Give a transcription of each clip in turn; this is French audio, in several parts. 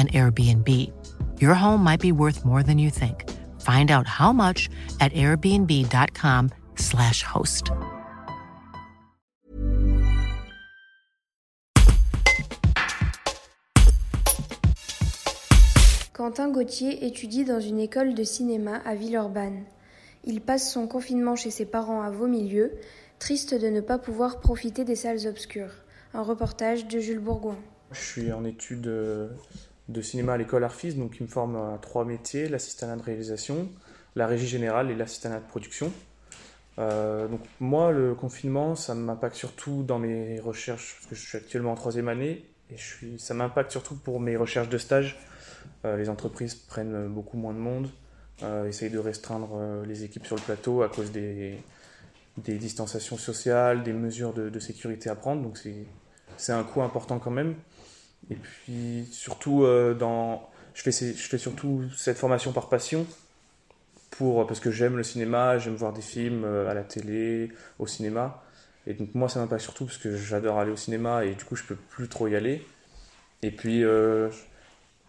an Airbnb. Your home might be worth more than you think. Find out how much at airbnb.com/slash host. Quentin Gauthier étudie dans une école de cinéma à Villeurbanne. Il passe son confinement chez ses parents à Vaumilieu, triste de ne pas pouvoir profiter des salles obscures. Un reportage de Jules Bourgoin. Je suis en études de cinéma à l'école Arfis, donc qui me forme à trois métiers, l'assistant de réalisation, la régie générale et l'assistant de production. Euh, donc moi, le confinement, ça m'impacte surtout dans mes recherches, parce que je suis actuellement en troisième année, et ça m'impacte surtout pour mes recherches de stage. Euh, les entreprises prennent beaucoup moins de monde, euh, essayent de restreindre les équipes sur le plateau à cause des, des distanciations sociales, des mesures de, de sécurité à prendre, donc c'est un coût important quand même. Et puis surtout, euh, dans, je, fais, je fais surtout cette formation par passion, pour, parce que j'aime le cinéma, j'aime voir des films euh, à la télé, au cinéma. Et donc moi, ça m'impacte surtout parce que j'adore aller au cinéma et du coup, je peux plus trop y aller. Et puis, euh,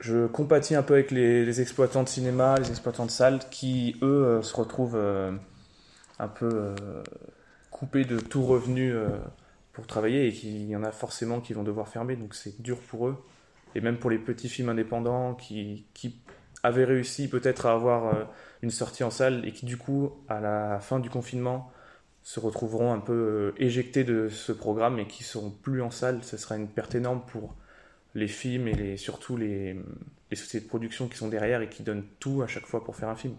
je compatis un peu avec les, exploitants de cinéma, les exploitants de salles qui, eux, se retrouvent un peu coupés de tout revenu pour travailler et qu'il y en a forcément qui vont devoir fermer, donc c'est dur pour eux. Et même pour les petits films indépendants qui, qui avaient réussi peut-être à avoir euh, une sortie en salle et qui du coup, à la fin du confinement, se retrouveront un peu euh, éjectés de ce programme et qui seront plus en salle, ce sera une perte énorme pour les films et les, surtout les, les sociétés de production qui sont derrière et qui donnent tout à chaque fois pour faire un film.